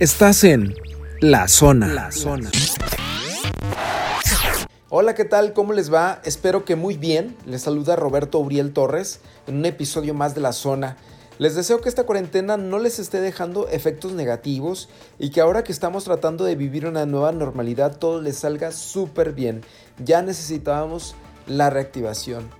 Estás en La Zona. La Zona. Hola, ¿qué tal? ¿Cómo les va? Espero que muy bien. Les saluda Roberto Uriel Torres en un episodio más de La Zona. Les deseo que esta cuarentena no les esté dejando efectos negativos y que ahora que estamos tratando de vivir una nueva normalidad todo les salga súper bien. Ya necesitábamos la reactivación.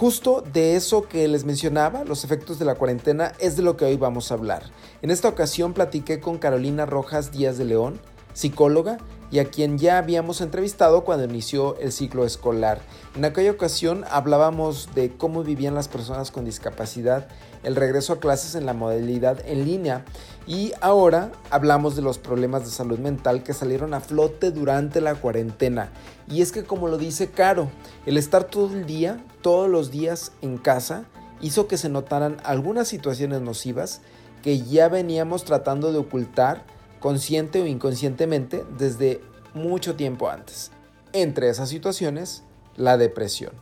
Justo de eso que les mencionaba, los efectos de la cuarentena, es de lo que hoy vamos a hablar. En esta ocasión platiqué con Carolina Rojas Díaz de León, psicóloga, y a quien ya habíamos entrevistado cuando inició el ciclo escolar. En aquella ocasión hablábamos de cómo vivían las personas con discapacidad, el regreso a clases en la modalidad en línea y ahora hablamos de los problemas de salud mental que salieron a flote durante la cuarentena. Y es que como lo dice Caro, el estar todo el día, todos los días en casa, hizo que se notaran algunas situaciones nocivas que ya veníamos tratando de ocultar consciente o inconscientemente desde mucho tiempo antes. Entre esas situaciones, la depresión.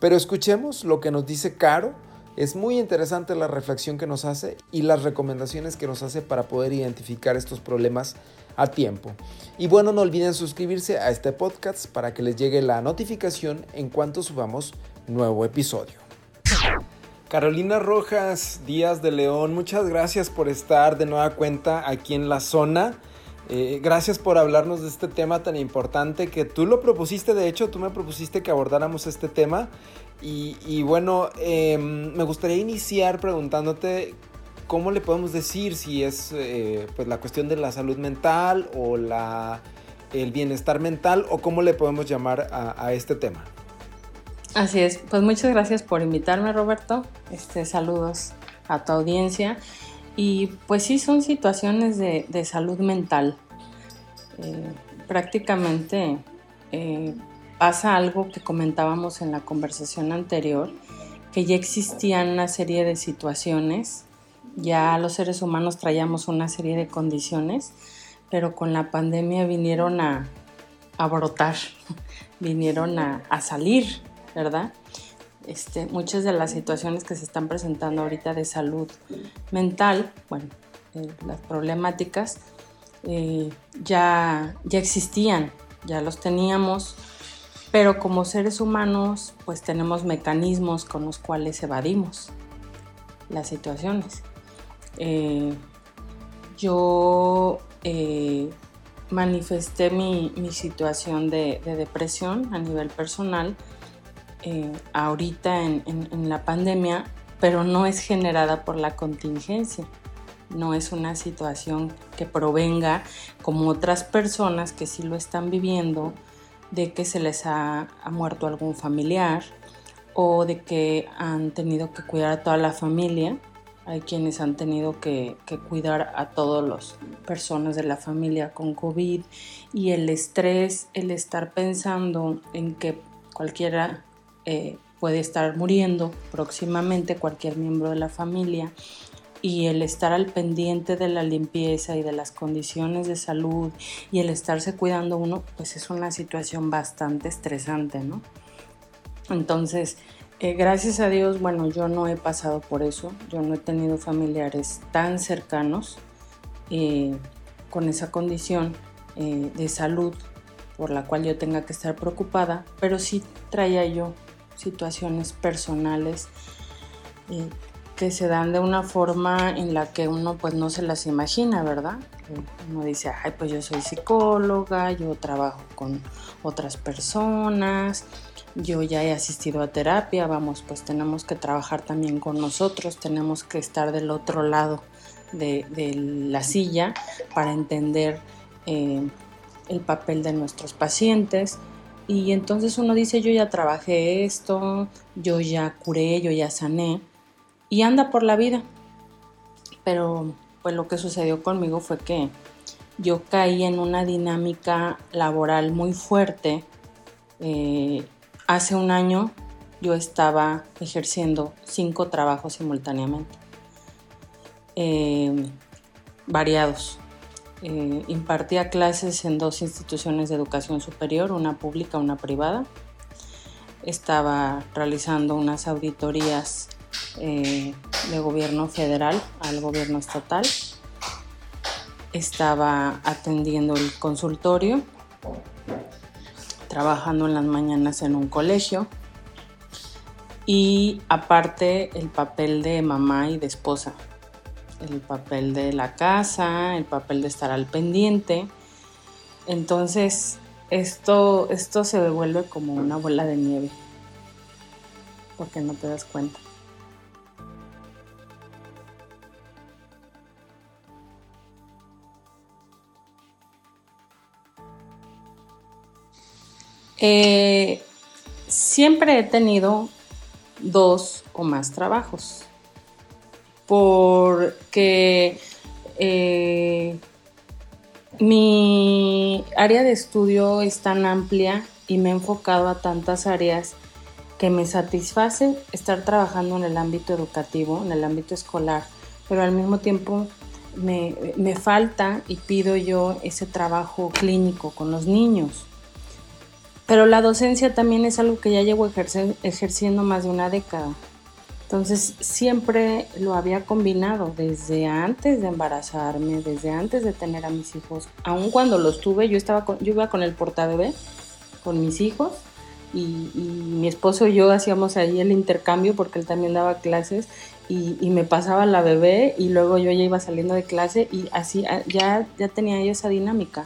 Pero escuchemos lo que nos dice Caro es muy interesante la reflexión que nos hace y las recomendaciones que nos hace para poder identificar estos problemas a tiempo. Y bueno, no olviden suscribirse a este podcast para que les llegue la notificación en cuanto subamos nuevo episodio. Carolina Rojas, Díaz de León, muchas gracias por estar de nueva cuenta aquí en la zona. Eh, gracias por hablarnos de este tema tan importante que tú lo propusiste, de hecho tú me propusiste que abordáramos este tema y, bueno, em, me gustaría iniciar preguntándote cómo le podemos decir si es eh, pues la cuestión de la salud mental o la, el bienestar mental o cómo le podemos llamar a, este tema. Así es, pues muchas gracias por invitarme Roberto, este, saludos a tu audiencia y pues sí son situaciones de, salud mental. Eh, prácticamente eh, pasa algo que comentábamos en la conversación anterior, que ya existían una serie de situaciones, ya los seres humanos traíamos una serie de condiciones, pero con la pandemia vinieron a, brotar, vinieron a, salir, ¿verdad? Este, muchas de las situaciones que se están presentando ahorita de salud mental, bueno, eh, las problemáticas, eh, ya, ya existían, ya los teníamos, pero como seres humanos, pues tenemos mecanismos con los cuales evadimos las situaciones. Eh, yo eh, manifesté mi, situación de, depresión a nivel personal eh, ahorita en, la pandemia, pero no es generada por la contingencia. No es una situación que provenga como otras personas que sí lo están viviendo de que se les ha, muerto algún familiar o de que han tenido que cuidar a toda la familia. Hay quienes han tenido que, cuidar a todas las personas de la familia con COVID y el estrés, el estar pensando en que cualquiera eh, puede estar muriendo próximamente, cualquier miembro de la familia, y el estar al pendiente de la limpieza y de las condiciones de salud y el estarse cuidando uno, pues es una situación bastante estresante, ¿no? Entonces, eh, gracias a Dios, bueno, yo no he pasado por eso, yo no he tenido familiares tan cercanos eh, con esa condición eh, de salud por la cual yo tenga que estar preocupada, pero sí traía yo situaciones personales se dan de una forma en la que uno pues no se las imagina, ¿verdad? Uno dice, ay, pues yo soy psicóloga, yo trabajo con otras personas, yo ya he asistido a terapia, vamos, pues tenemos que trabajar también con nosotros, tenemos que estar del otro lado de, la silla para entender eh, el papel de nuestros pacientes. Y entonces uno dice, yo ya trabajé esto, yo ya curé, yo ya sané y anda por la vida. Pero pues lo que sucedió conmigo fue que yo caí en una dinámica laboral muy fuerte. Eh, hace un año yo estaba ejerciendo cinco trabajos simultáneamente, eh, variados. Eh, impartía clases en dos instituciones de educación superior, una pública, una privada. Estaba realizando unas auditorías eh, de gobierno federal al gobierno estatal. Estaba atendiendo el consultorio, trabajando en las mañanas en un colegio y aparte el papel de mamá y de esposa, el papel de la casa, el papel de estar al pendiente. Entonces esto, esto se devuelve como una bola de nieve, porque no te das cuenta. Eh, siempre he tenido dos o más trabajos. Porque eh, mi área de estudio es tan amplia y me he enfocado a tantas áreas que me satisface estar trabajando en el ámbito educativo, en el ámbito escolar, pero al mismo tiempo me, me falta y pido yo ese trabajo clínico con los niños. Pero la docencia también es algo que ya llevo ejerciendo más de una década. Entonces siempre lo había combinado desde antes de embarazarme, desde antes de tener a mis hijos. Aun cuando los tuve, yo, estaba yo iba con el portabebé, con mis hijos, y, mi esposo y yo hacíamos ahí el intercambio porque él también daba clases y, me pasaba la bebé y luego yo ya iba saliendo de clase y así ya, ya tenía yo esa dinámica.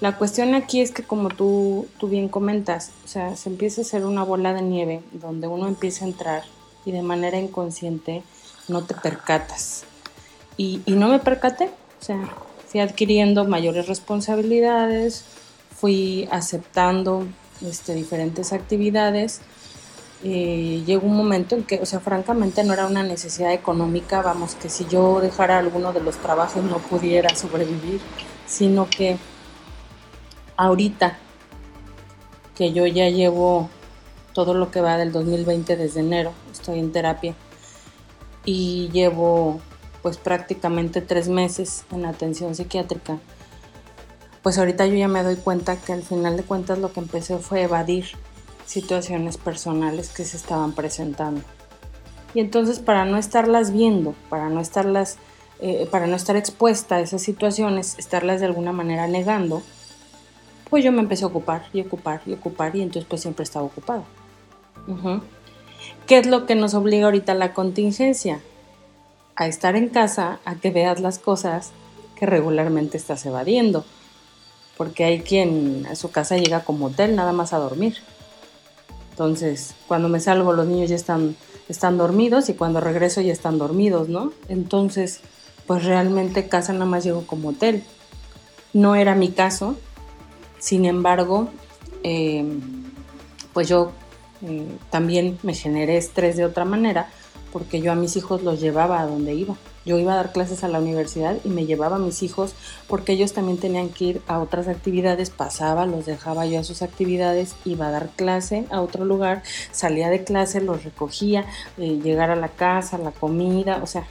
La cuestión aquí es que como tú, tú bien comentas, o sea, se empieza a hacer una bola de nieve donde uno empieza a entrar y de manera inconsciente no te percatas. Y, no me percaté, o sea, fui adquiriendo mayores responsabilidades, fui aceptando este, diferentes actividades. Eh, llegó un momento en que, o sea, francamente no era una necesidad económica, vamos, que si yo dejara alguno de los trabajos no pudiera sobrevivir, sino que ahorita que yo ya llevo todo lo que va del 2020 desde enero, estoy en terapia y llevo pues prácticamente tres meses en atención psiquiátrica, pues ahorita yo ya me doy cuenta que al final de cuentas lo que empecé fue evadir situaciones personales que se estaban presentando. Y entonces para no estarlas viendo, para no estarlas, eh, para no estar expuesta a esas situaciones, estarlas de alguna manera negando, pues yo me empecé a ocupar y ocupar y ocupar y entonces pues siempre estaba ocupado. ¿Qué es lo que nos obliga ahorita a la contingencia? A estar en casa, a que veas las cosas que regularmente estás evadiendo. Porque hay quien a su casa llega como hotel nada más a dormir. Entonces, cuando me salgo los niños ya están, están dormidos y cuando regreso ya están dormidos, ¿no? Entonces, pues realmente casa nada más llego como hotel. No era mi caso, sin embargo, em, pues yo eh, también me generé estrés de otra manera porque yo a mis hijos los llevaba a donde iba. Yo iba a dar clases a la universidad y me llevaba a mis hijos porque ellos también tenían que ir a otras actividades, pasaba, los dejaba yo a sus actividades, iba a dar clase a otro lugar, salía de clase, los recogía, eh, llegar a la casa, la comida, o sea,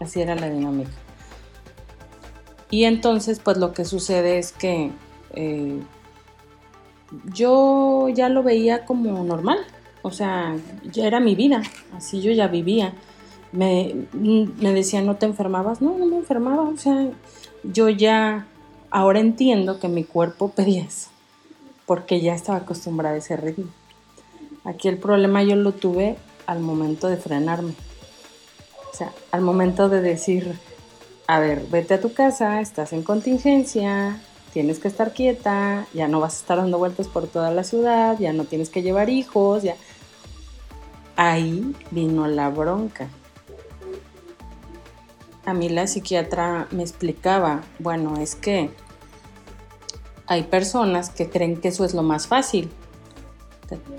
así era la dinámica. Y entonces, pues lo que sucede es que eh, yo ya lo veía como normal, o sea, ya era mi vida, así yo ya vivía. Me, me decían, ¿no te enfermabas? No, no me enfermaba, o sea, yo ya ahora entiendo que mi cuerpo pedía eso, porque ya estaba acostumbrada a ese ritmo. Aquí el problema yo lo tuve al momento de frenarme, o sea, al momento de decir, a ver, vete a tu casa, estás en contingencia, tienes que estar quieta, ya no vas a estar dando vueltas por toda la ciudad, ya no tienes que llevar hijos, ya. Ahí vino la bronca. A mí la psiquiatra me explicaba, bueno, es que hay personas que creen que eso es lo más fácil.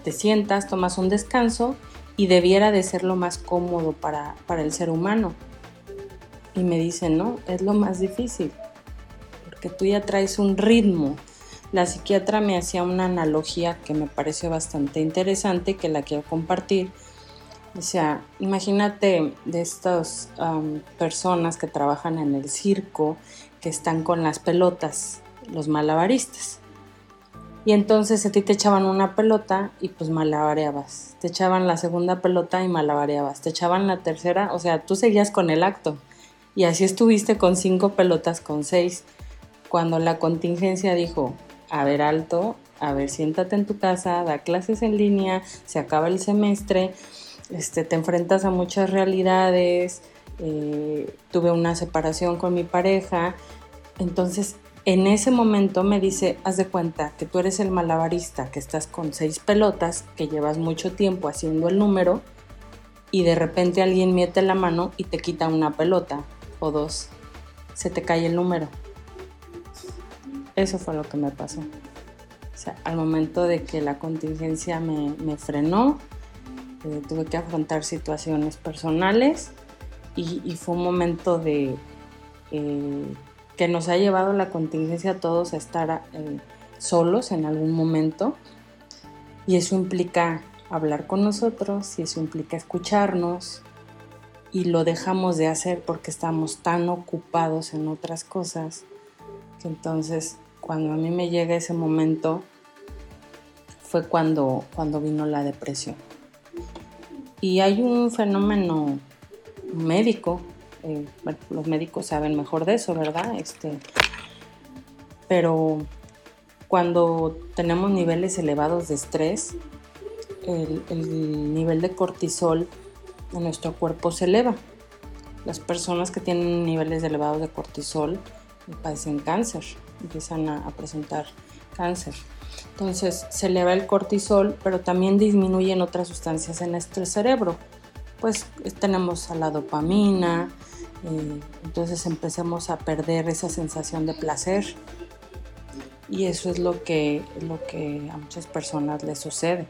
Te, sientas, tomas un descanso y debiera de ser lo más cómodo para, para el ser humano. Y me dicen, no, es lo más difícil que tú ya traes un ritmo. La psiquiatra me hacía una analogía que me pareció bastante interesante, que la quiero compartir. O sea, imagínate de estas personas que trabajan en el circo, que están con las pelotas, los malabaristas. Y entonces a ti te echaban una pelota y pues malabareabas. Te echaban la segunda pelota y malabareabas. Te echaban la tercera, o sea, tú seguías con el acto. Y así estuviste con cinco pelotas con seis. Cuando la contingencia dijo, a ver alto, a ver siéntate en tu casa, da clases en línea, se acaba el semestre, este, te enfrentas a muchas realidades, eh, tuve una separación con mi pareja. Entonces en ese momento me dice, haz de cuenta que tú eres el malabarista, que estás con seis pelotas, que llevas mucho tiempo haciendo el número y de repente alguien mete la mano y te quita una pelota o dos. Se te cae el número. Eso fue lo que me pasó. O sea, al momento de que la contingencia me, frenó, eh, tuve que afrontar situaciones personales y, fue un momento de... Eh, que nos ha llevado la contingencia a todos a estar eh, solos en algún momento. Y eso implica hablar con nosotros y eso implica escucharnos y lo dejamos de hacer porque estamos tan ocupados en otras cosas entonces cuando a mí me llega ese momento fue cuando, cuando vino la depresión. Y hay un fenómeno médico eh, los médicos saben mejor de eso, ¿verdad? Este, pero cuando tenemos niveles elevados de estrés, el, nivel de cortisol en nuestro cuerpo se eleva. Las personas que tienen niveles elevados de cortisol padecen cáncer, empiezan a, a presentar cáncer. Entonces se eleva el cortisol, pero también disminuyen otras sustancias en nuestro cerebro. Pues tenemos a la dopamina, eh, entonces empecemos a perder esa sensación de placer y eso es lo que, lo que a muchas personas les sucede,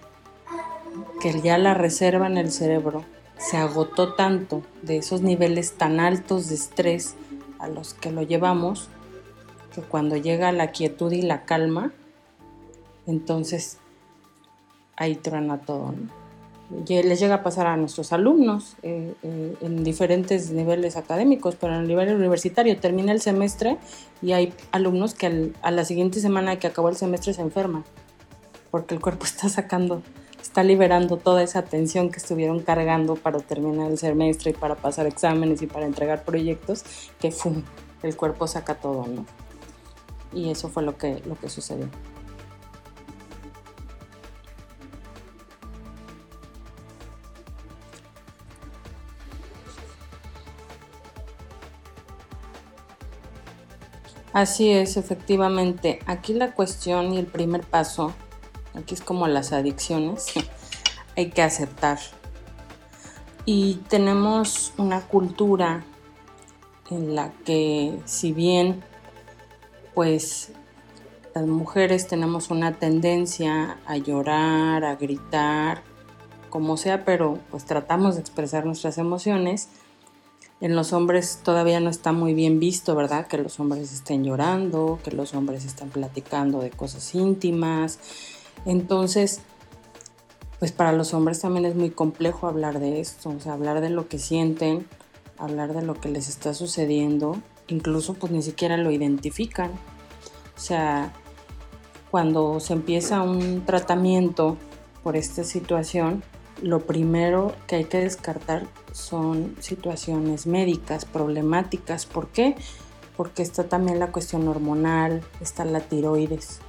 que ya la reserva en el cerebro se agotó tanto de esos niveles tan altos de estrés a los que lo llevamos, que cuando llega la quietud y la calma, entonces ahí truena todo. ¿no? les llega a pasar a nuestros alumnos eh, eh, en diferentes niveles académicos, pero en el nivel universitario termina el semestre y hay alumnos que a la siguiente semana que acabó el semestre se enferman, porque el cuerpo está sacando, está liberando toda esa tensión que estuvieron cargando para terminar el semestre y para pasar exámenes y para entregar proyectos, que el cuerpo saca todo, ¿no? Y eso fue lo que, lo que sucedió. Así es, efectivamente. Aquí la cuestión y el primer paso, aquí es como las adicciones, hay que aceptar. Y tenemos una cultura en la que si bien pues las mujeres tenemos una tendencia a llorar, a gritar, como sea, pero pues tratamos de expresar nuestras emociones, en los hombres todavía no está muy bien visto, ¿verdad? Que los hombres estén llorando, que los hombres estén platicando de cosas íntimas. Entonces, pues para los hombres también es muy complejo hablar de esto, o sea, hablar de lo que sienten, hablar de lo que les está sucediendo, incluso pues ni siquiera lo identifican. O sea, cuando se empieza un tratamiento por esta situación, lo primero que hay que descartar son situaciones médicas, problemáticas. ¿Por qué? Porque está también la cuestión hormonal, está la tiroides,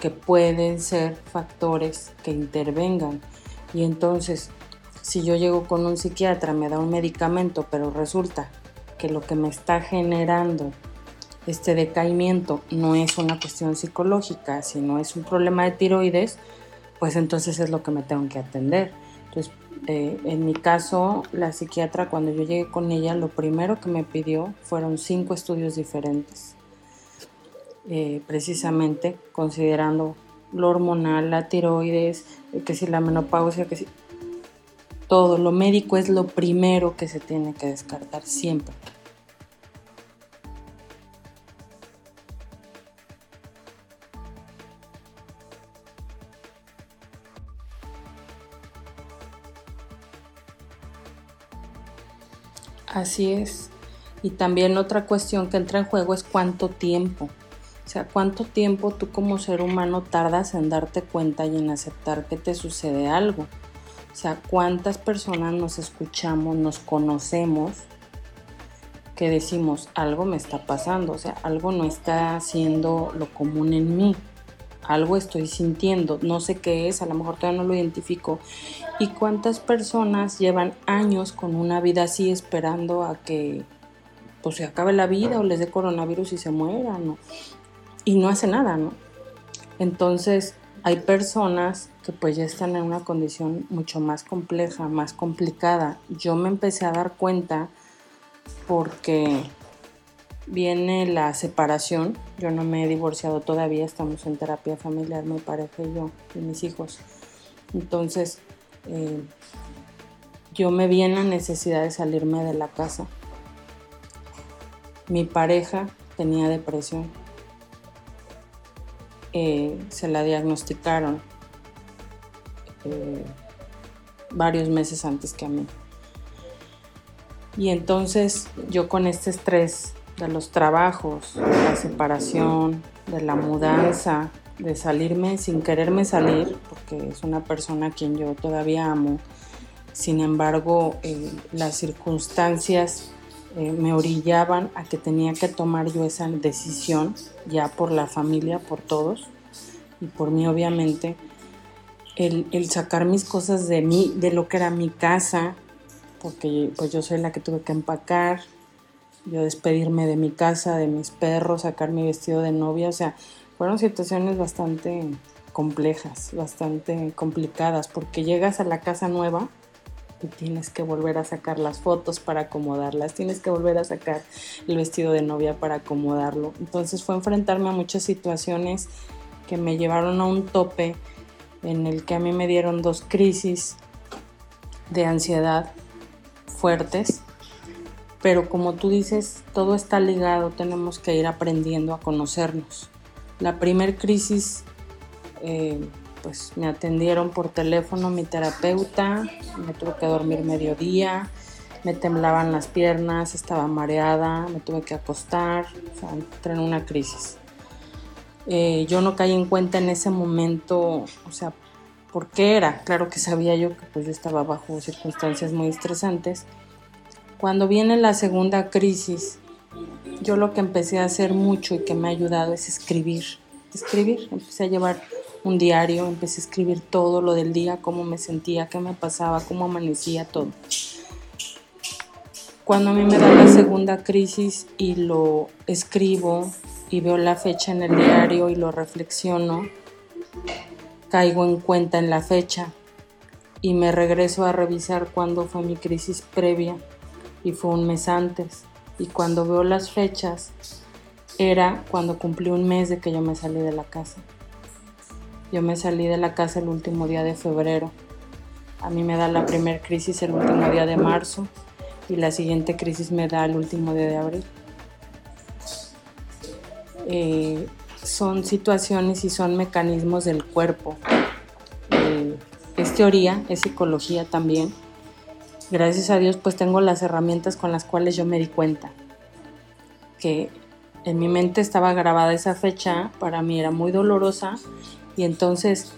que pueden ser factores que intervengan. Y entonces, si yo llego con un psiquiatra, me da un medicamento, pero resulta que lo que me está generando este decaimiento no es una cuestión psicológica, sino es un problema de tiroides, pues entonces es lo que me tengo que atender. Entonces, eh, en mi caso, la psiquiatra cuando yo llegué con ella, lo primero que me pidió fueron cinco estudios diferentes, eh, precisamente considerando lo hormonal, la tiroides, eh, que si la menopausia, que si... Todo, lo médico es lo primero que se tiene que descartar siempre. Así es. Y también otra cuestión que entra en juego es cuánto tiempo. O sea, ¿cuánto tiempo tú como ser humano tardas en darte cuenta y en aceptar que te sucede algo? O sea, ¿cuántas personas nos escuchamos, nos conocemos, que decimos, algo me está pasando, o sea, algo no está siendo lo común en mí, algo estoy sintiendo, no sé qué es, a lo mejor todavía no lo identifico. ¿Y cuántas personas llevan años con una vida así esperando a que pues se acabe la vida o les dé coronavirus y se mueran? Y no hace nada, ¿no? Entonces hay personas que pues ya están en una condición mucho más compleja, más complicada. Yo me empecé a dar cuenta porque viene la separación. Yo no me he divorciado todavía, estamos en terapia familiar, mi pareja y yo, y mis hijos. Entonces, eh, yo me vi en la necesidad de salirme de la casa. Mi pareja tenía depresión eh, se la diagnosticaron eh, varios meses antes que a mí. Y entonces yo con este estrés de los trabajos, de la separación, de la mudanza, de salirme sin quererme salir, porque es una persona a quien yo todavía amo, sin embargo eh, las circunstancias eh, me orillaban a que tenía que tomar yo esa decisión, ya por la familia, por todos, y por mí obviamente, el, sacar mis cosas de mí, de lo que era mi casa, porque pues yo soy la que tuve que empacar, yo despedirme de mi casa, de mis perros, sacar mi vestido de novia, o sea, fueron situaciones bastante complejas, bastante complicadas, porque llegas a la casa nueva y tienes que volver a sacar las fotos para acomodarlas, tienes que volver a sacar el vestido de novia para acomodarlo. Entonces fue enfrentarme a muchas situaciones que me llevaron a un tope en el que a mí me dieron dos crisis de ansiedad fuertes. Pero como tú dices, todo está ligado, tenemos que ir aprendiendo a conocernos. La primer crisis eh, pues me atendieron por teléfono mi terapeuta, me tuve que dormir mediodía, me temblaban las piernas, estaba mareada, me tuve que acostar, o sea, entré en una crisis. Eh, yo no caí en cuenta en ese momento, o sea, por qué era. Claro que sabía yo que pues yo estaba bajo circunstancias muy estresantes. Cuando viene la segunda crisis, yo lo que empecé a hacer mucho y que me ha ayudado es escribir. Escribir, empecé a llevar un diario, empecé a escribir todo lo del día, cómo me sentía, qué me pasaba, cómo amanecía, todo. Cuando a mí me da la segunda crisis y lo escribo y veo la fecha en el diario y lo reflexiono, caigo en cuenta en la fecha y me regreso a revisar cuándo fue mi crisis previa y fue un mes antes. Y cuando veo las fechas, era cuando cumplí un mes de que yo me salí de la casa. Yo me salí de la casa el último día de febrero. A mí me da la primera crisis el último día de marzo y la siguiente crisis me da el último día de abril. Eh, son situaciones y son mecanismos del cuerpo. Eh, es teoría, es psicología también. Gracias a Dios pues tengo las herramientas con las cuales yo me di cuenta que en mi mente estaba grabada esa fecha, para mí era muy dolorosa y entonces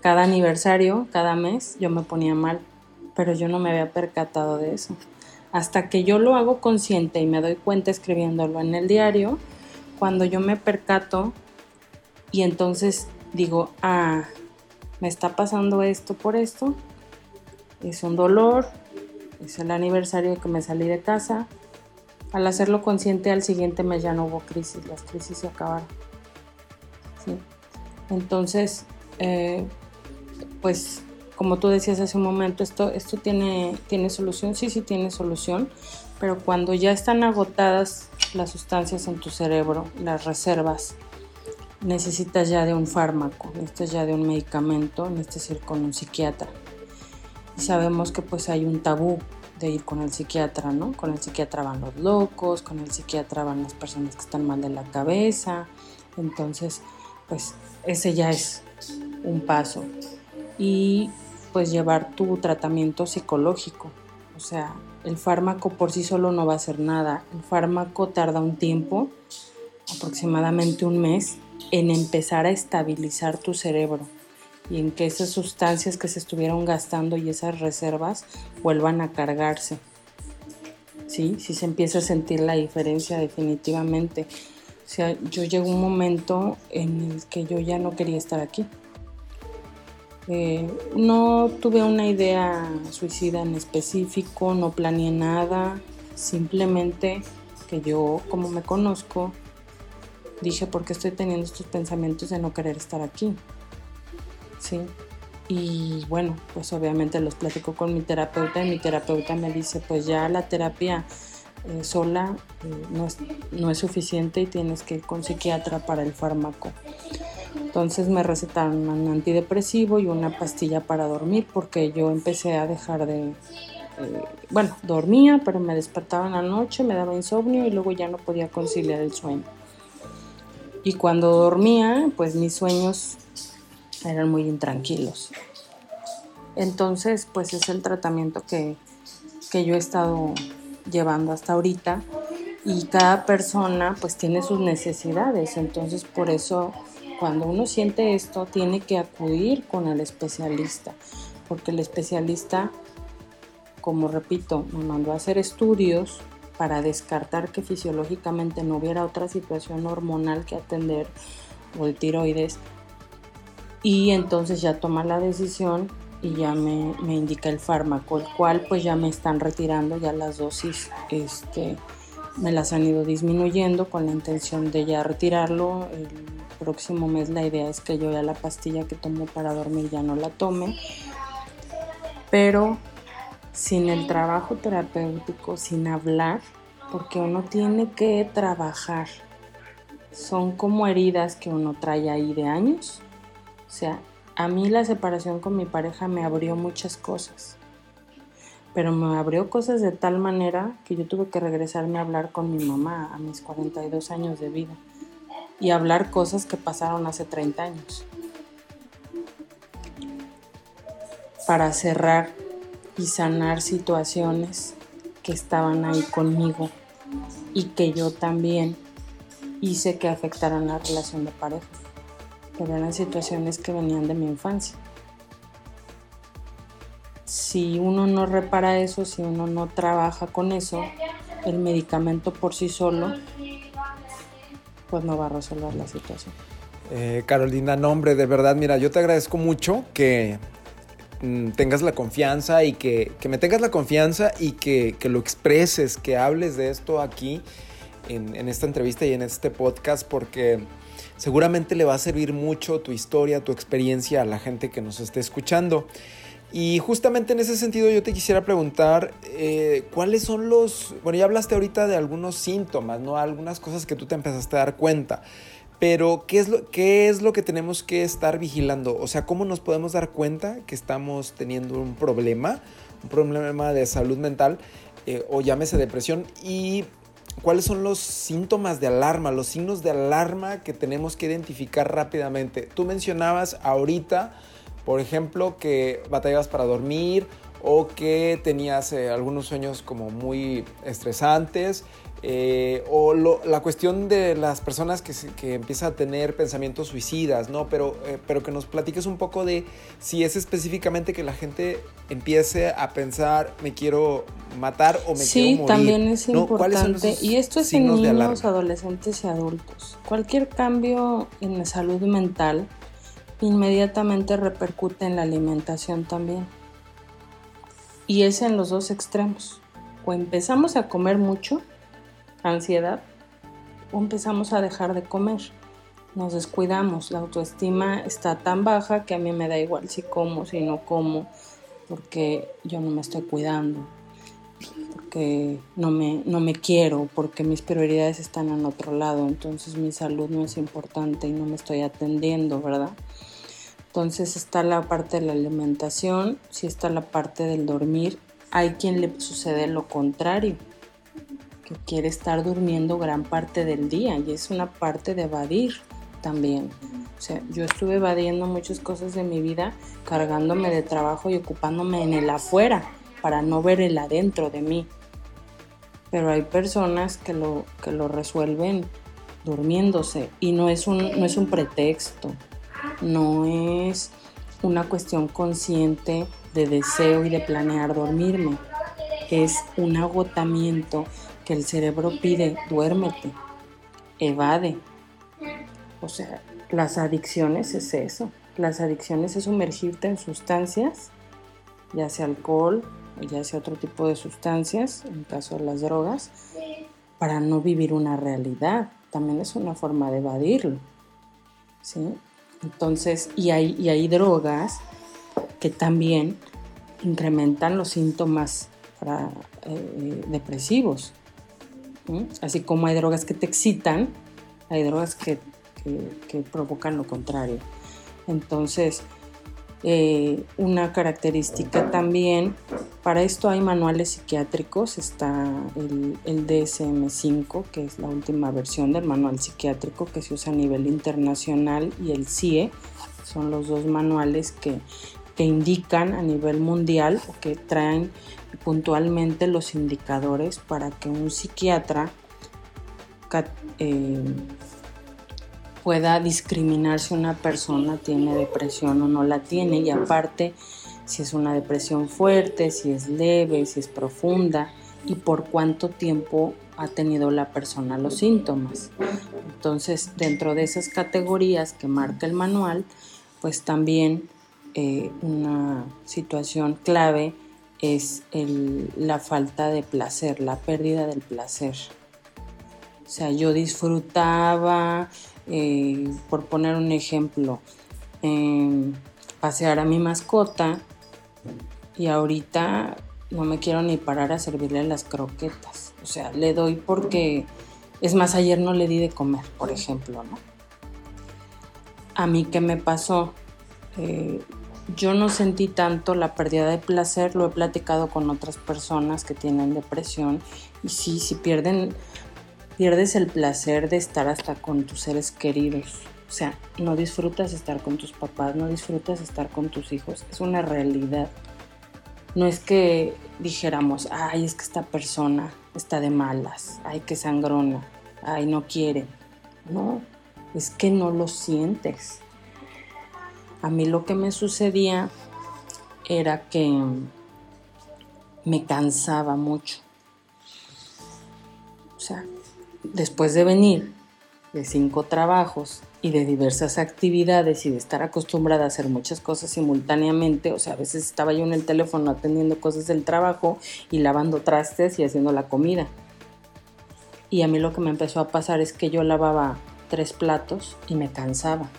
cada aniversario, cada mes, yo me ponía mal, pero yo no me había percatado de eso. Hasta que yo lo hago consciente y me doy cuenta escribiéndolo en el diario, cuando yo me percato y entonces digo, ah, me está pasando esto por esto, es un dolor, es el aniversario que me salí de casa. Al hacerlo consciente al siguiente mes ya no hubo crisis, las crisis se acabaron. Entonces, eh, pues como tú decías hace un momento, esto, esto tiene, tiene solución, sí, sí tiene solución, pero cuando ya están agotadas las sustancias en tu cerebro, las reservas, necesitas ya de un fármaco, necesitas ya de un medicamento, necesitas ir con un psiquiatra. Y sabemos que pues hay un tabú de ir con el psiquiatra, ¿no? Con el psiquiatra van los locos, con el psiquiatra van las personas que están mal de la cabeza. Entonces, pues ese ya es un paso. Y pues llevar tu tratamiento psicológico. O sea, el fármaco por sí solo no va a hacer nada. El fármaco tarda un tiempo aproximadamente un mes en empezar a estabilizar tu cerebro y en que esas sustancias que se estuvieron gastando y esas reservas vuelvan a cargarse. Sí, sí se empieza a sentir la diferencia definitivamente. O sea, yo llegó un momento en el que yo ya no quería estar aquí. Eh, no tuve una idea suicida en específico, no planeé nada, simplemente que yo, como me conozco, dije, ¿por qué estoy teniendo estos pensamientos de no querer estar aquí? Sí. Y bueno, pues obviamente los platico con mi terapeuta y mi terapeuta me dice, pues ya la terapia eh, sola eh, no, es, no es suficiente y tienes que ir con psiquiatra para el fármaco. Entonces me recetaron un antidepresivo y una pastilla para dormir porque yo empecé a dejar de... Eh, bueno, dormía, pero me despertaba la noche, me daba insomnio y luego ya no podía conciliar el sueño. Y cuando dormía, pues mis sueños eran muy intranquilos. Entonces, pues es el tratamiento que, que yo he estado llevando hasta ahorita y cada persona pues tiene sus necesidades, entonces por eso cuando uno siente esto tiene que acudir con el especialista, porque el especialista, como repito, me mandó a hacer estudios para descartar que fisiológicamente no hubiera otra situación hormonal que atender o el tiroides y entonces ya toma la decisión y ya me, indica el fármaco, el cual pues ya me están retirando ya las dosis, este, me las han ido disminuyendo con la intención de ya retirarlo. El próximo mes la idea es que yo ya la pastilla que tomo para dormir ya no la tome, pero sin el trabajo terapéutico, sin hablar, porque uno tiene que trabajar. Son como heridas que uno trae ahí de años. O sea, a mí la separación con mi pareja me abrió muchas cosas, pero me abrió cosas de tal manera que yo tuve que regresarme a hablar con mi mamá a mis 42 años de vida y hablar cosas que pasaron hace 30 años. Para cerrar y sanar situaciones que estaban ahí conmigo y que yo también hice que afectaran la relación de pareja eran situaciones que venían de mi infancia. Si uno no repara eso, si uno no trabaja con eso, el medicamento por sí solo, pues no va a resolver la situación. Eh, Carolina, nombre, de verdad, mira, yo te agradezco mucho que mm, tengas la confianza y que, me tengas la confianza y que, lo expreses, que hables de esto aquí en, en esta entrevista y en este podcast, porque Seguramente le va a servir mucho tu historia, tu experiencia a la gente que nos esté escuchando. Y justamente en ese sentido yo te quisiera preguntar, eh, ¿cuáles son los... Bueno, ya hablaste ahorita de algunos síntomas, ¿no? Algunas cosas que tú te empezaste a dar cuenta. Pero, ¿qué es, lo, ¿qué es lo que tenemos que estar vigilando? O sea, ¿cómo nos podemos dar cuenta que estamos teniendo un problema, un problema de salud mental, eh, o llámese depresión? Y cuáles son los síntomas de alarma, los signos de alarma que tenemos que identificar rápidamente. Tú mencionabas ahorita, por ejemplo, que batallabas para dormir o que tenías eh, algunos sueños como muy estresantes eh, o la cuestión de las personas que, que, empiezan a tener pensamientos suicidas, ¿no? Pero, eh, pero que nos platiques un poco de si es específicamente que la gente empiece a pensar, me quiero matar o me quiero morir. Sí, también es importante. Y esto es en niños, adolescentes y adultos. Cualquier cambio en la salud mental inmediatamente repercute en la alimentación también. Y es en los dos extremos. O empezamos a comer mucho ansiedad empezamos a dejar de comer. Nos descuidamos, la autoestima está tan baja que a mí me da igual si como, si no como, porque yo no me estoy cuidando, porque no me, no me quiero, porque mis prioridades están en otro lado, entonces mi salud no es importante y no me estoy atendiendo, ¿verdad? Entonces está la parte de la alimentación, si está la parte del dormir, hay quien le sucede lo contrario quiere estar durmiendo gran parte del día y es una parte de evadir también. O sea, yo estuve evadiendo muchas cosas de mi vida, cargándome de trabajo y ocupándome en el afuera para no ver el adentro de mí. Pero hay personas que lo, que lo resuelven durmiéndose y no es un, no es un pretexto, no es una cuestión consciente de deseo y de planear dormirme, es un agotamiento que el cerebro pide, duérmete, evade. O sea, las adicciones es eso, las adicciones es sumergirte en sustancias, ya sea alcohol ya sea otro tipo de sustancias, en caso de las drogas, para no vivir una realidad. También es una forma de evadirlo. ¿sí? Entonces, y hay, y hay drogas que también incrementan los síntomas eh, depresivos. Así como hay drogas que te excitan, hay drogas que, que provocan lo contrario. Entonces, eh, una característica también, para esto hay manuales psiquiátricos, está el, el DSM-5, que es la última versión del manual psiquiátrico que se usa a nivel internacional, y el CIE, son los dos manuales que, que indican a nivel mundial o que traen puntualmente los indicadores para que un psiquiatra eh, pueda discriminar si una persona tiene depresión o no la tiene y aparte si es una depresión fuerte, si es leve, si es profunda y por cuánto tiempo ha tenido la persona los síntomas. Entonces, dentro de esas categorías que marca el manual, pues también eh, una situación clave es la falta de placer, la pérdida del placer. O sea, yo disfrutaba, eh, por poner un ejemplo, em, pasear a mi mascota y ahorita no me quiero ni parar a servirle las croquetas. O sea, le doy porque, es más, ayer no le di de comer, por ejemplo, ¿no? A mí, ¿qué me pasó? Eh, yo no sentí tanto la pérdida de placer, lo he platicado con otras personas que tienen depresión y sí, si pierden pierdes el placer de estar hasta con tus seres queridos. O sea, no disfrutas estar con tus papás, no disfrutas estar con tus hijos. Es una realidad. No es que dijéramos, ay, es que esta persona está de malas, ay, que sangrona, ay, no quiere. No, es que no lo sientes. A mí lo que me sucedía era que me cansaba mucho. O sea, después de venir de cinco trabajos y de diversas actividades y de estar acostumbrada a hacer muchas cosas simultáneamente, o sea, a veces estaba yo en el teléfono atendiendo cosas del trabajo y lavando trastes y haciendo la comida. Y a mí lo que me empezó a pasar es que yo lavaba tres platos y me cansaba.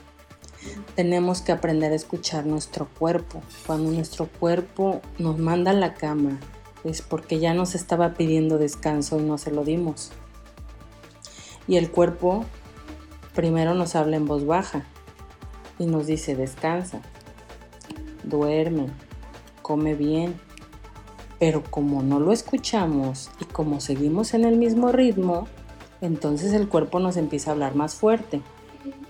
Tenemos que aprender a escuchar nuestro cuerpo. Cuando nuestro cuerpo nos manda a la cama es porque ya nos estaba pidiendo descanso y no se lo dimos y el cuerpo primero nos habla en voz baja y nos dice descansa, duerme, come bien. Pero como no lo escuchamos y como seguimos en el mismo ritmo, entonces el cuerpo nos empieza a hablar más fuerte.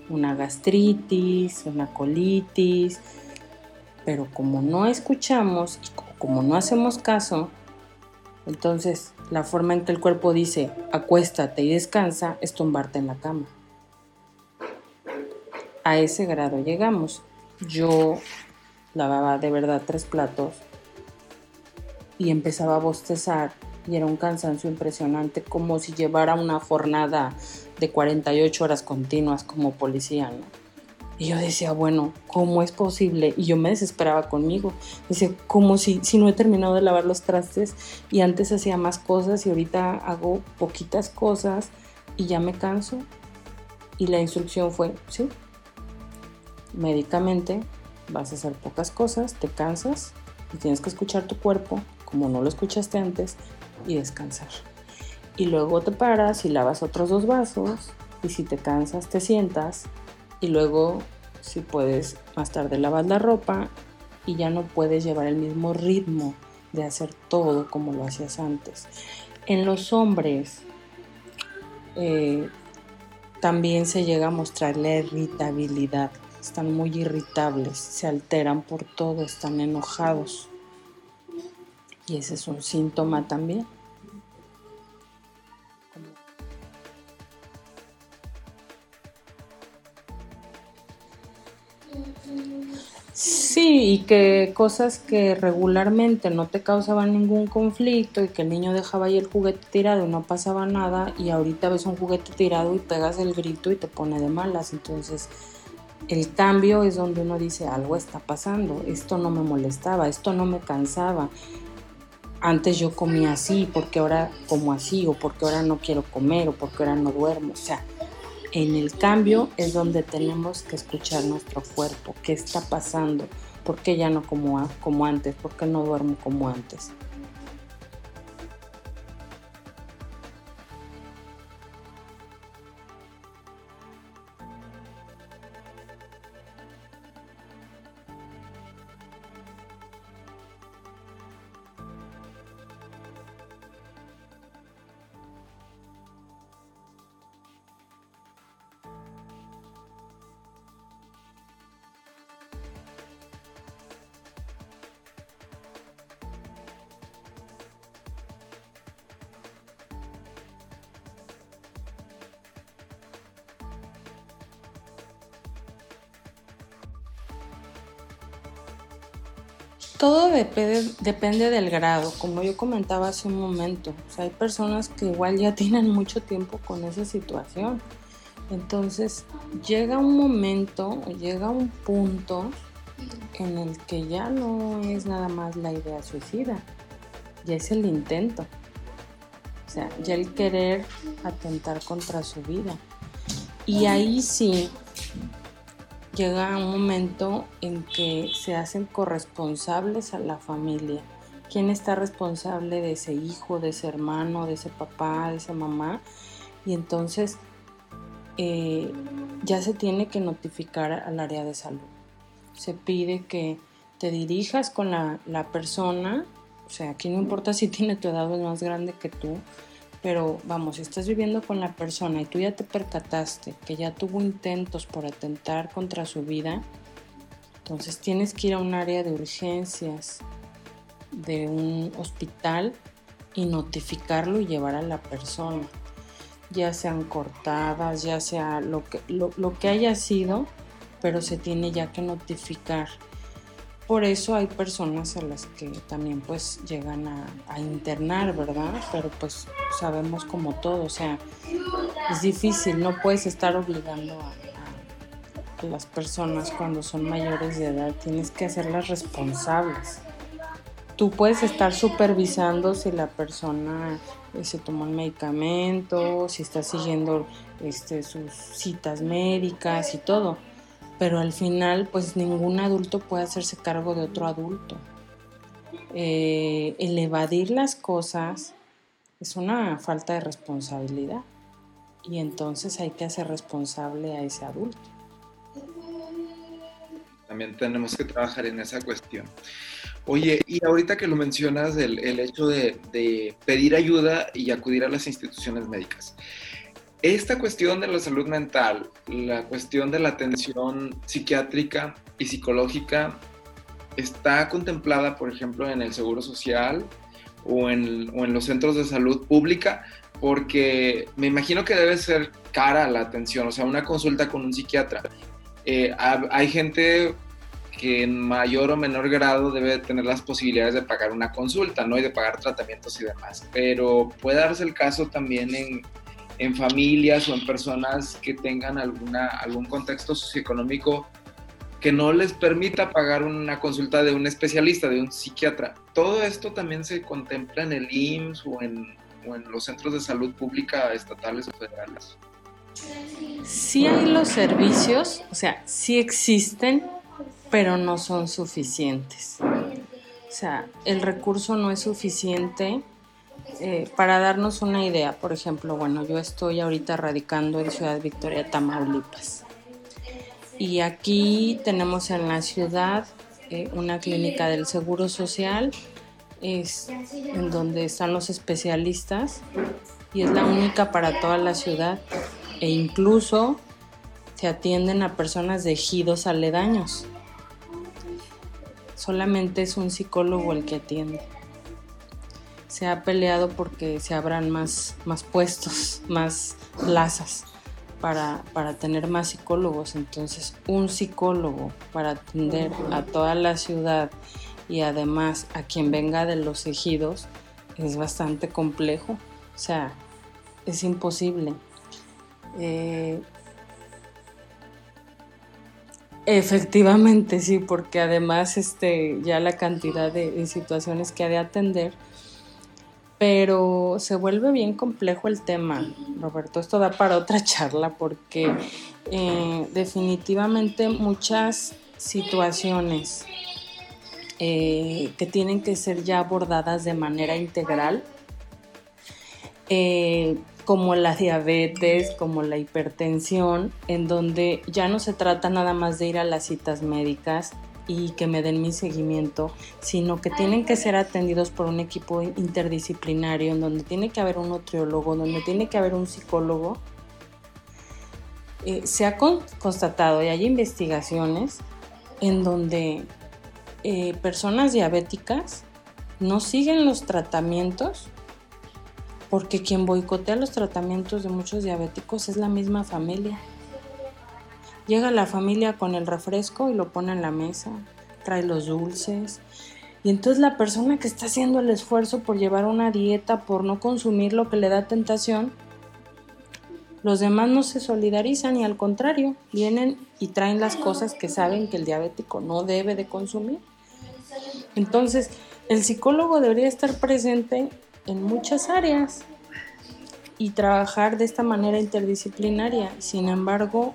Una gastritis, una colitis. Pero como no escuchamos como no hacemos caso, entonces la forma en que el cuerpo dice acuéstate y descansa es tumbarte en la cama. A ese grado llegamos. Yo lavaba de verdad tres platos y empezaba a bostezar y era un cansancio impresionante como si llevara una jornada de 48 horas continuas como policía, ¿no? Y yo decía, bueno, ¿cómo es posible? Y yo me desesperaba conmigo. Dice, como si, si no he terminado de lavar los trastes y antes hacía más cosas y ahorita hago poquitas cosas y ya me canso. Y la instrucción fue, sí, médicamente vas a hacer pocas cosas, te cansas y tienes que escuchar tu cuerpo como no lo escuchaste antes y descansar. Y luego te paras y lavas otros dos vasos y si te cansas te sientas y luego si puedes más tarde lavar la ropa y ya no puedes llevar el mismo ritmo de hacer todo como lo hacías antes. En los hombres eh, también se llega a mostrar la irritabilidad. Están muy irritables, se alteran por todo, están enojados. Y ese es un síntoma también. Sí, y que cosas que regularmente no te causaban ningún conflicto y que el niño dejaba ahí el juguete tirado y no pasaba nada y ahorita ves un juguete tirado y pegas el grito y te pone de malas. Entonces, el cambio es donde uno dice algo está pasando, esto no me molestaba, esto no me cansaba. Antes yo comía así, porque ahora como así, o porque ahora no quiero comer, o porque ahora no duermo. O sea, en el cambio es donde tenemos que escuchar nuestro cuerpo, qué está pasando, por qué ya no como, como antes, por qué no duermo como antes. Depende, del grado, como yo comentaba hace un momento. hay personas que igual ya tienen mucho tiempo con esa situación. Entonces llega un momento, llega un punto en el que ya no es nada más la idea suicida, ya es el intento. O sea, ya el querer atentar contra su vida. Y ahí sí llega un momento en que se hacen corresponsables a la familia. ¿Quién está responsable de ese hijo, de ese hermano, de ese papá, de esa mamá? Y entonces eh, ya se tiene que notificar al área de salud. Se pide que te dirijas con la, la persona, o sea, aquí no importa si tiene tu edad o es más grande que tú, pero vamos, si estás viviendo con la persona y tú ya te percataste que ya tuvo intentos por atentar contra su vida, entonces tienes que ir a un área de urgencias de un hospital y notificarlo y llevar a la persona, ya sean cortadas, ya sea lo que, lo, lo que haya sido, pero se tiene ya que notificar por eso hay personas a las que también pues llegan a, internar, ¿verdad? Pero pues sabemos como todo, o sea, es difícil, no puedes estar obligando a, las personas cuando son mayores de edad, tienes que hacerlas responsables. Tú puedes estar supervisando si la persona eh, se tomó un medicamento, si está siguiendo este, sus citas médicas y todo pero al final pues ningún adulto puede hacerse cargo de otro adulto. Eh, el evadir las cosas es una falta de responsabilidad y entonces hay que hacer responsable a ese adulto. También tenemos que trabajar en esa cuestión. Oye, y ahorita que lo mencionas, el, hecho de, de, pedir ayuda y acudir a las instituciones médicas esta cuestión de la salud mental, la cuestión de la atención psiquiátrica y psicológica, está contemplada, por ejemplo, en el Seguro Social o en, los centros de salud pública, porque me imagino que debe ser cara la atención, o sea, una consulta con un psiquiatra. Eh, hay gente que en mayor o menor grado debe tener las posibilidades de pagar una consulta, ¿no? Y de pagar tratamientos y demás. Pero puede darse el caso también en, en familias o en personas que tengan alguna, algún contexto socioeconómico que no les permita pagar una consulta de un especialista, de un psiquiatra. Todo esto también se contempla en el IMSS o en, o en los centros de salud pública estatales o federales. Sí hay los servicios, o sea, sí existen, pero no son suficientes. O sea, el recurso no es suficiente eh, para darnos una idea, por ejemplo, bueno, yo estoy ahorita radicando en Ciudad Victoria, Tamaulipas. Y aquí tenemos en la ciudad eh, una clínica del Seguro Social, es en donde están los especialistas y es la única para toda la ciudad. E incluso se atienden a personas de ejidos aledaños. Solamente es un psicólogo el que atiende se ha peleado porque se abran más, más puestos, más plazas, para, tener más psicólogos. Entonces, un psicólogo para atender a toda la ciudad y además a quien venga de los ejidos es bastante complejo. O sea, es imposible. Eh, efectivamente, sí, porque además este, ya la cantidad de situaciones que ha de atender pero se vuelve bien complejo el tema, Roberto. Esto da para otra charla porque eh, definitivamente muchas situaciones eh, que tienen que ser ya abordadas de manera integral, eh, como la diabetes, como la hipertensión, en donde ya no se trata nada más de ir a las citas médicas, y que me den mi seguimiento, sino que tienen que ser atendidos por un equipo interdisciplinario en donde tiene que haber un nutriólogo, donde tiene que haber un psicólogo. Eh, se ha constatado y hay investigaciones en donde eh, personas diabéticas no siguen los tratamientos porque quien boicotea los tratamientos de muchos diabéticos es la misma familia. Llega la familia con el refresco y lo pone en la mesa, trae los dulces. Y entonces la persona que está haciendo el esfuerzo por llevar una dieta, por no consumir lo que le da tentación, los demás no se solidarizan y al contrario, vienen y traen las cosas que saben que el diabético no debe de consumir. Entonces, el psicólogo debería estar presente en muchas áreas y trabajar de esta manera interdisciplinaria. Sin embargo,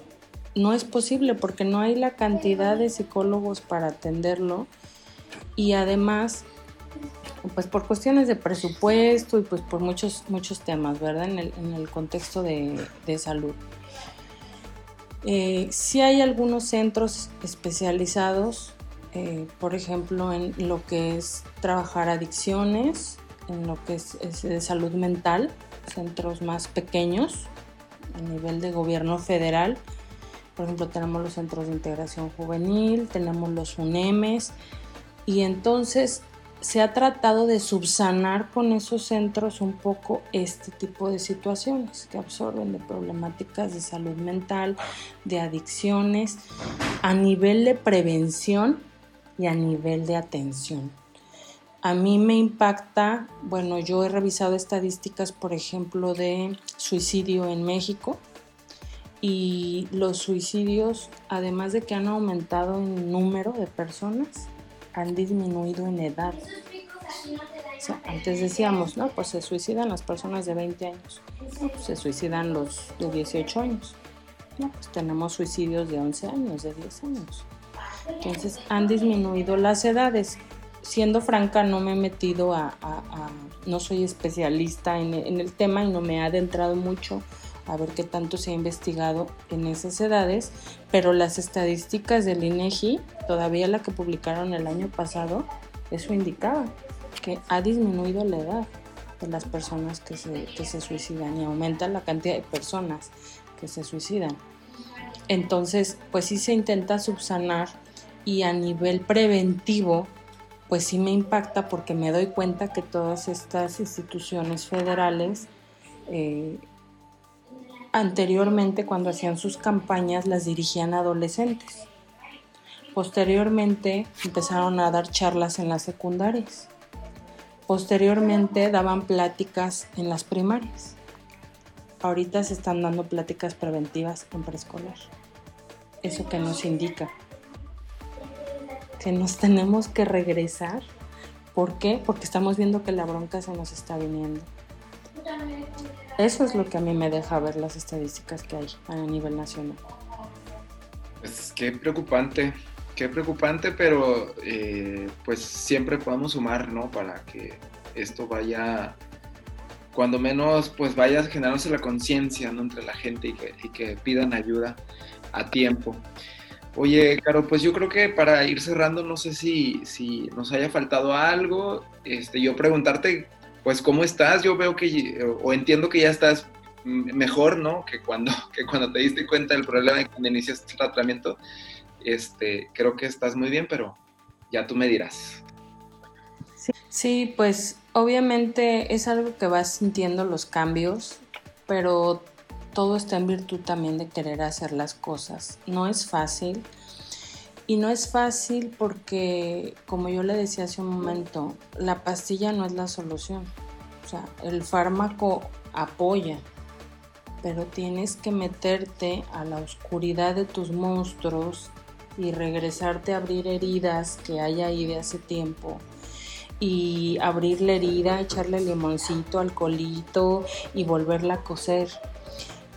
no es posible porque no hay la cantidad de psicólogos para atenderlo. Y además pues por cuestiones de presupuesto y pues por muchos muchos temas verdad en el, contexto de, salud. Eh, sí hay algunos centros especializados eh, por ejemplo en lo que es trabajar adicciones en lo que es, es de salud mental centros más pequeños a nivel de gobierno federal por ejemplo, tenemos los centros de integración juvenil, tenemos los UNEMES y entonces se ha tratado de subsanar con esos centros un poco este tipo de situaciones que absorben de problemáticas de salud mental, de adicciones, a nivel de prevención y a nivel de atención. A mí me impacta, bueno, yo he revisado estadísticas, por ejemplo, de suicidio en México y los suicidios, además de que han aumentado en número de personas, han disminuido en edad. antes decíamos, no, pues se suicidan las personas de 20 años, pues se suicidan los de 18 años, no, pues tenemos suicidios de 11 años, de 10 años. Entonces han disminuido las edades. Siendo franca, no me he metido a, no soy especialista en, en el tema y no me he adentrado mucho a ver qué tanto se ha investigado en esas edades, pero las estadísticas del INEGI, todavía la que publicaron el año pasado, eso indicaba que ha disminuido la edad de las personas que se, que se suicidan y aumenta la cantidad de personas que se suicidan. Entonces, pues sí se intenta subsanar y a nivel preventivo, pues sí me impacta porque me doy cuenta que todas estas instituciones federales eh, Anteriormente, cuando hacían sus campañas, las dirigían adolescentes. Posteriormente, empezaron a dar charlas en las secundarias. Posteriormente, daban pláticas en las primarias. Ahorita se están dando pláticas preventivas en preescolar. ¿Eso que nos indica? Que nos tenemos que regresar. ¿Por qué? Porque estamos viendo que la bronca se nos está viniendo. Eso es lo que a mí me deja ver las estadísticas que hay a nivel nacional. Pues qué preocupante, qué preocupante, pero eh, pues siempre podemos sumar, ¿no? Para que esto vaya, cuando menos, pues vaya generándose la conciencia, ¿no? Entre la gente y que, y que pidan ayuda a tiempo. Oye, Caro, pues yo creo que para ir cerrando, no sé si, si nos haya faltado algo. Este, yo preguntarte pues cómo estás, yo veo que, o entiendo que ya estás mejor, ¿no? Que cuando, que cuando te diste cuenta del problema y cuando iniciaste el tratamiento, este, creo que estás muy bien, pero ya tú me dirás. Sí, pues obviamente es algo que vas sintiendo los cambios, pero todo está en virtud también de querer hacer las cosas. No es fácil. Y no es fácil porque, como yo le decía hace un momento, la pastilla no es la solución. O sea, el fármaco apoya, pero tienes que meterte a la oscuridad de tus monstruos y regresarte a abrir heridas que hay ahí de hace tiempo y abrir la herida, echarle limoncito, alcoholito y volverla a coser.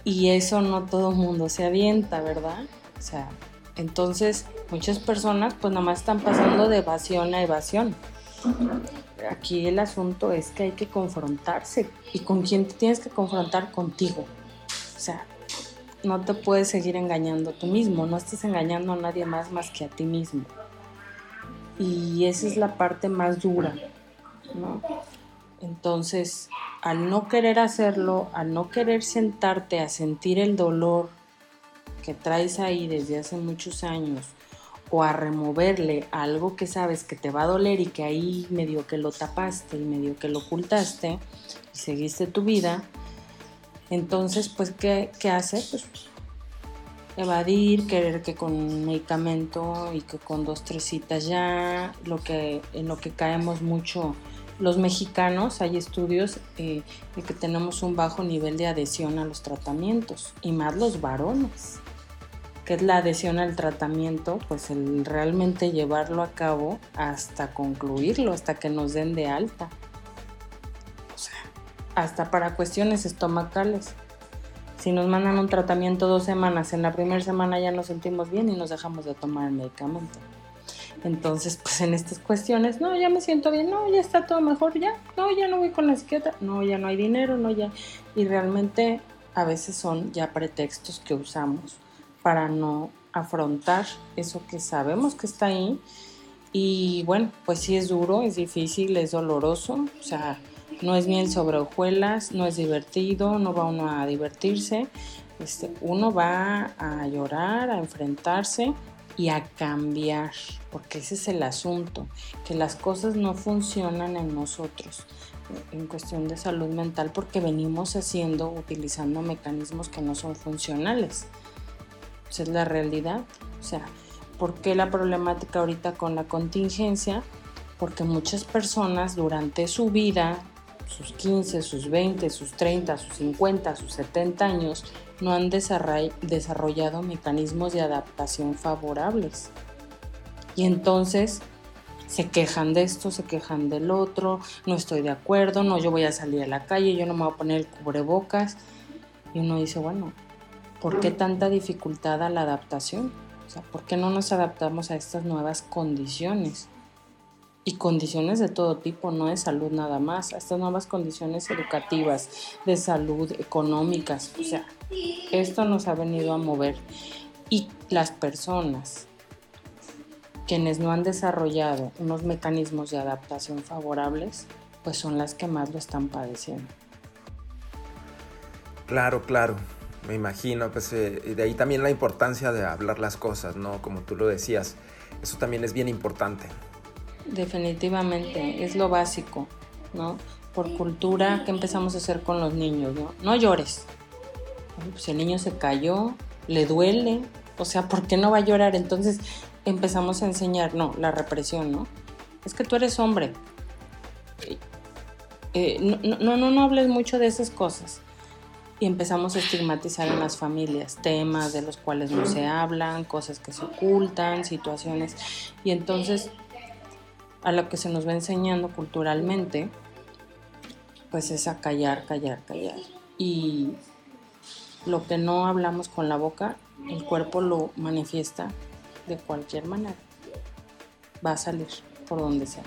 Y eso no todo el mundo se avienta, ¿verdad? O sea, entonces muchas personas pues nomás están pasando de evasión a evasión. Aquí el asunto es que hay que confrontarse. ¿Y con quién te tienes que confrontar? Contigo. O sea, no te puedes seguir engañando tú mismo, no estás engañando a nadie más más que a ti mismo. Y esa es la parte más dura. Entonces, al no querer hacerlo, al no querer sentarte a sentir el dolor que traes ahí desde hace muchos años, o a removerle algo que sabes que te va a doler y que ahí medio que lo tapaste y medio que lo ocultaste y seguiste tu vida, entonces, pues, ¿qué, qué hace? Pues evadir, querer que con medicamento y que con dos, tres citas ya, lo que, en lo que caemos mucho los mexicanos, hay estudios eh, de que tenemos un bajo nivel de adhesión a los tratamientos y más los varones, es la adhesión al tratamiento, pues el realmente llevarlo a cabo hasta concluirlo, hasta que nos den de alta. O sea, hasta para cuestiones estomacales. Si nos mandan un tratamiento dos semanas, en la primera semana ya nos sentimos bien y nos dejamos de tomar el medicamento. Entonces, pues en estas cuestiones, no, ya me siento bien, no, ya está todo mejor, ya, no, ya no voy con la psiquiatra, no, ya no hay dinero, no, ya. Y realmente a veces son ya pretextos que usamos para no afrontar eso que sabemos que está ahí. Y bueno, pues sí es duro, es difícil, es doloroso, o sea, no es miel sobre hojuelas, no es divertido, no va uno a divertirse, este, uno va a llorar, a enfrentarse y a cambiar, porque ese es el asunto, que las cosas no funcionan en nosotros en cuestión de salud mental porque venimos haciendo, utilizando mecanismos que no son funcionales. Esa es la realidad. O sea, ¿por qué la problemática ahorita con la contingencia? Porque muchas personas durante su vida sus 15, sus 20, sus 30, sus 50, sus 70 años, no han desarrollado mecanismos de adaptación favorables. Y entonces se quejan de esto, se quejan del otro, no estoy de acuerdo, no, yo voy a salir a la calle, yo no me voy a poner el cubrebocas. Y uno dice, bueno, ¿por qué tanta dificultad a la adaptación? O sea, ¿por qué no nos adaptamos a estas nuevas condiciones? y condiciones de todo tipo, no de salud nada más, a estas nuevas condiciones educativas, de salud, económicas, o sea, esto nos ha venido a mover y las personas quienes no han desarrollado unos mecanismos de adaptación favorables, pues son las que más lo están padeciendo. Claro, claro, me imagino, pues eh, de ahí también la importancia de hablar las cosas, ¿no? Como tú lo decías, eso también es bien importante. Definitivamente, es lo básico, ¿no? Por cultura, ¿qué empezamos a hacer con los niños? No, no llores. Pues el niño se cayó, le duele, o sea, ¿por qué no va a llorar? Entonces empezamos a enseñar, no, la represión, ¿no? Es que tú eres hombre. Eh, no, no, no, no hables mucho de esas cosas. Y empezamos a estigmatizar en las familias temas de los cuales no se hablan, cosas que se ocultan, situaciones. Y entonces a lo que se nos va enseñando culturalmente, pues es a callar, callar, callar. Y lo que no hablamos con la boca, el cuerpo lo manifiesta de cualquier manera. Va a salir por donde sea.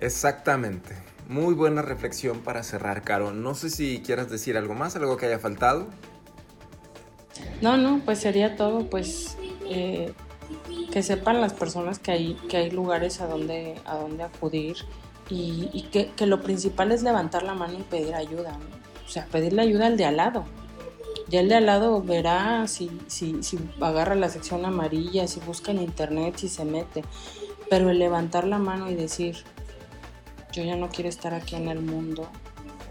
Exactamente. Muy buena reflexión para cerrar, Caro. No sé si quieras decir algo más, algo que haya faltado. No, no, pues sería todo. Pues eh, que sepan las personas que hay, que hay lugares a donde, a donde acudir y, que, lo principal es levantar la mano y pedir ayuda, o sea, pedirle ayuda al de al lado. Ya el de al lado verá si, si, si agarra la sección amarilla, si busca en internet, si se mete, pero el levantar la mano y decir, yo ya no quiero estar aquí en el mundo,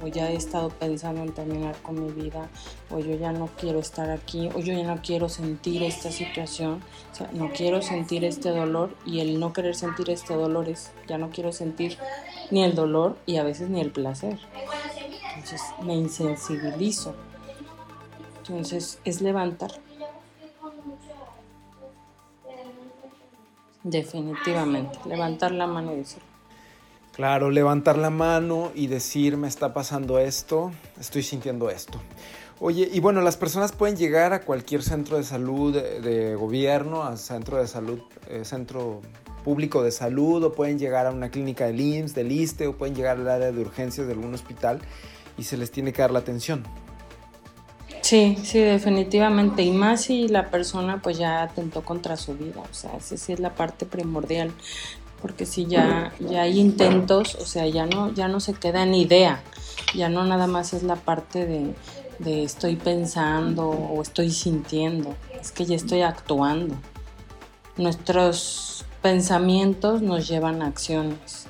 o ya he estado pensando en terminar con mi vida, o yo ya no quiero estar aquí, o yo ya no quiero sentir esta situación, o sea, no quiero sentir este dolor y el no querer sentir este dolor es, ya no quiero sentir ni el dolor y a veces ni el placer. Entonces me insensibilizo. Entonces es levantar. Definitivamente, levantar la mano y decir, Claro, levantar la mano y decir, me está pasando esto, estoy sintiendo esto. Oye, y bueno, las personas pueden llegar a cualquier centro de salud de, gobierno, a centro de salud, eh, centro público de salud, o pueden llegar a una clínica del IMSS, del ISTE, o pueden llegar al área de urgencias de algún hospital y se les tiene que dar la atención. Sí, sí, definitivamente. Y más si la persona pues ya atentó contra su vida. O sea, esa sí es la parte primordial porque si ya, ya hay intentos, o sea, ya no, ya no se queda en idea, ya no nada más es la parte de, de estoy pensando o estoy sintiendo, es que ya estoy actuando. Nuestros pensamientos nos llevan a acciones.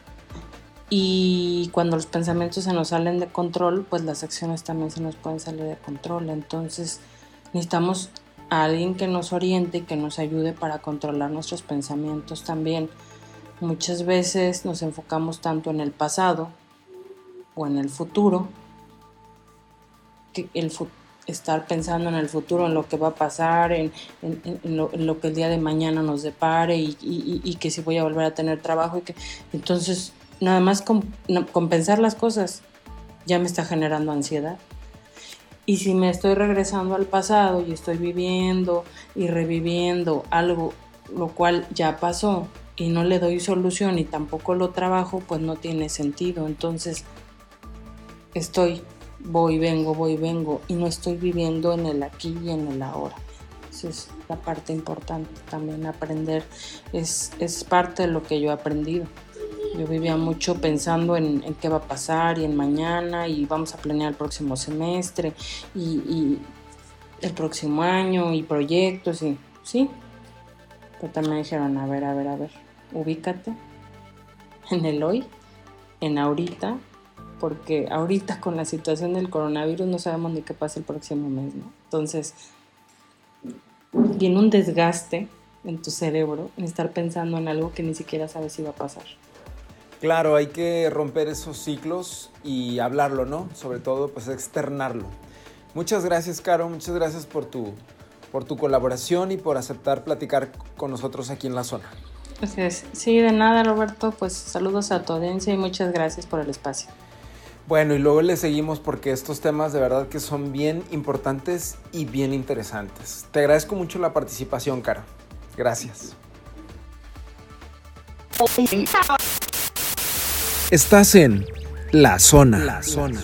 Y cuando los pensamientos se nos salen de control, pues las acciones también se nos pueden salir de control. Entonces necesitamos a alguien que nos oriente y que nos ayude para controlar nuestros pensamientos también Muchas veces nos enfocamos tanto en el pasado o en el futuro, que el estar pensando en el futuro, en lo que va a pasar, en, lo, que el día de mañana nos depare y, que si voy a volver a tener trabajo y que entonces nada más con, compensar las cosas ya me está generando ansiedad. Y si me estoy regresando al pasado y estoy viviendo y reviviendo algo lo cual ya pasó, y no le doy solución y tampoco lo trabajo, pues no tiene sentido. Entonces estoy, voy, vengo, voy, vengo y no estoy viviendo en el aquí y en el ahora. Esa es la parte importante también aprender, es, es parte de lo que yo he aprendido. Yo vivía mucho pensando en, qué va a pasar y en mañana y vamos a planear el próximo semestre y, y el próximo año y proyectos y sí, pero también dijeron, a ver, a ver, a ver, ubícate en el hoy, en ahorita, porque ahorita con la situación del coronavirus no sabemos ni qué pasa el próximo mes, ¿no? Entonces, viene un desgaste en tu cerebro en estar pensando en algo que ni siquiera sabes si va a pasar. Claro, hay que romper esos ciclos y hablarlo, ¿no? Sobre todo, pues externarlo. Muchas gracias, Caro, muchas gracias por tu por tu colaboración y por aceptar platicar con nosotros aquí en la zona. Sí, de nada, Roberto. Pues saludos a tu audiencia y muchas gracias por el espacio. Bueno, y luego le seguimos porque estos temas de verdad que son bien importantes y bien interesantes. Te agradezco mucho la participación, Cara. Gracias. Estás en La Zona. La Zona.